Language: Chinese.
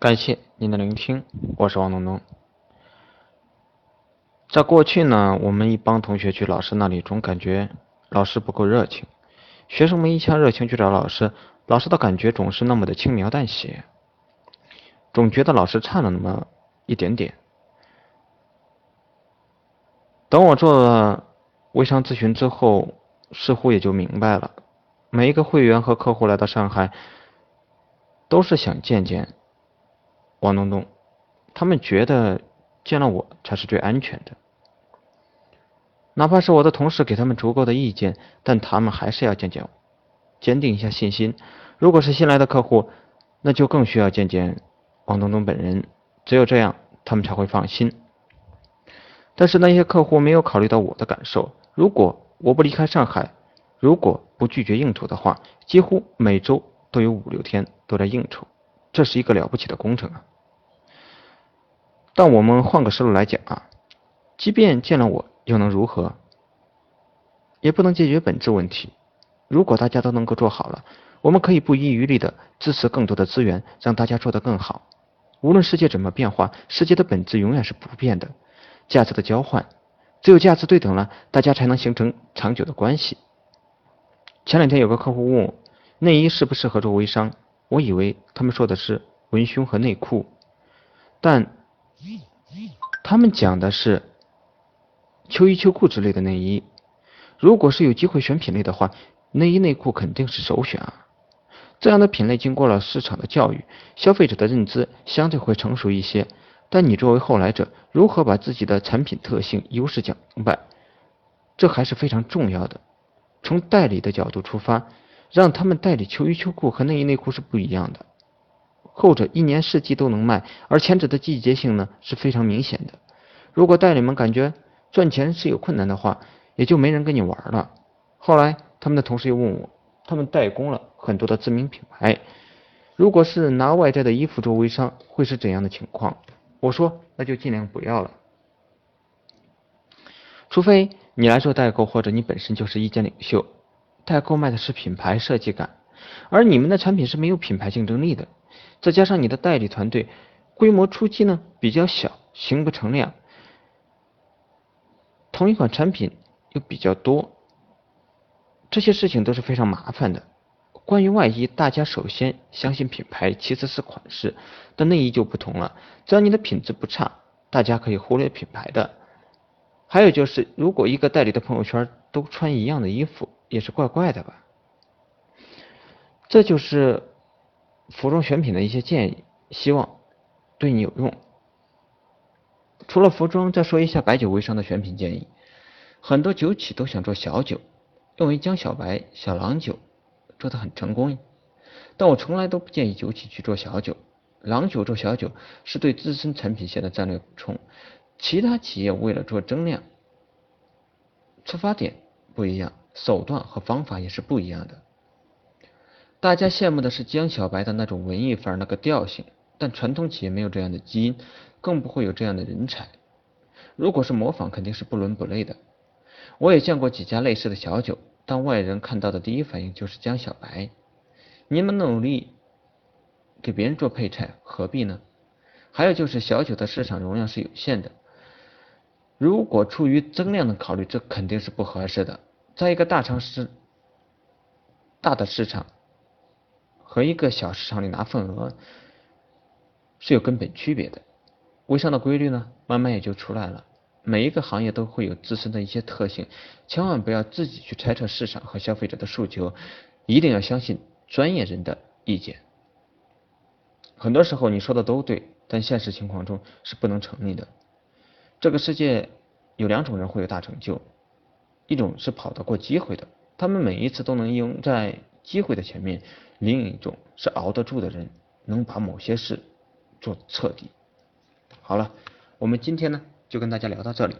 感谢您的聆听，我是王东东。在过去呢，我们一帮同学去老师那里，总感觉老师不够热情。学生们一腔热情去找老师，老师的感觉总是那么的轻描淡写，总觉得老师差了那么一点点。等我做了微商咨询之后，似乎也就明白了，每一个会员和客户来到上海，都是想见见王东东，他们觉得见了我才是最安全的。哪怕是我的同事给他们足够的意见，但他们还是要见见我，坚定一下信心。如果是新来的客户，那就更需要见见王东东本人，只有这样，他们才会放心。但是那些客户没有考虑到我的感受。如果我不离开上海，如果不拒绝应酬的话，几乎每周都有五六天都在应酬，这是一个了不起的工程啊！但我们换个思路来讲啊，即便见了我。又能如何？也不能解决本质问题。如果大家都能够做好了，我们可以不遗余力的支持更多的资源，让大家做得更好。无论世界怎么变化，世界的本质永远是不变的。价值的交换，只有价值对等了，大家才能形成长久的关系。前两天有个客户问我，内衣适不适合做微商？我以为他们说的是文胸和内裤，但他们讲的是。秋衣秋裤之类的内衣，如果是有机会选品类的话，内衣内裤肯定是首选啊。这样的品类经过了市场的教育，消费者的认知相对会成熟一些。但你作为后来者，如何把自己的产品特性优势讲明白，这还是非常重要的。从代理的角度出发，让他们代理秋衣秋裤和内衣内裤是不一样的。后者一年四季都能卖，而前者的季节性呢是非常明显的。如果代理们感觉，赚钱是有困难的话，也就没人跟你玩了。后来，他们的同事又问我，他们代工了很多的知名品牌，如果是拿外在的衣服做微商，会是怎样的情况？我说，那就尽量不要了。除非你来做代购，或者你本身就是意见领袖，代购卖的是品牌设计感，而你们的产品是没有品牌竞争力的，再加上你的代理团队规模初期呢比较小，形不成量。同一款产品又比较多，这些事情都是非常麻烦的。关于外衣，大家首先相信品牌，其次是款式。但内衣就不同了，只要你的品质不差，大家可以忽略品牌的。还有就是，如果一个代理的朋友圈都穿一样的衣服，也是怪怪的吧？这就是服装选品的一些建议，希望对你有用。除了服装，再说一下白酒微商的选品建议。很多酒企都想做小酒，用于江小白、小郎酒，做的很成功。但我从来都不建议酒企去做小酒，郎酒做小酒是对自身产品线的战略补充。其他企业为了做增量，出发点不一样，手段和方法也是不一样的。大家羡慕的是江小白的那种文艺范儿、那个调性，但传统企业没有这样的基因。更不会有这样的人才。如果是模仿，肯定是不伦不类的。我也见过几家类似的小酒，但外人看到的第一反应就是江小白。你们努力给别人做配菜，何必呢？还有就是小酒的市场容量是有限的，如果出于增量的考虑，这肯定是不合适的。在一个大城市、大的市场和一个小市场里拿份额是有根本区别的。微商的规律呢，慢慢也就出来了。每一个行业都会有自身的一些特性，千万不要自己去猜测市场和消费者的诉求，一定要相信专业人的意见。很多时候你说的都对，但现实情况中是不能成立的。这个世界有两种人会有大成就，一种是跑得过机会的，他们每一次都能赢在机会的前面；另一种是熬得住的人，能把某些事做彻底。好了，我们今天呢就跟大家聊到这里。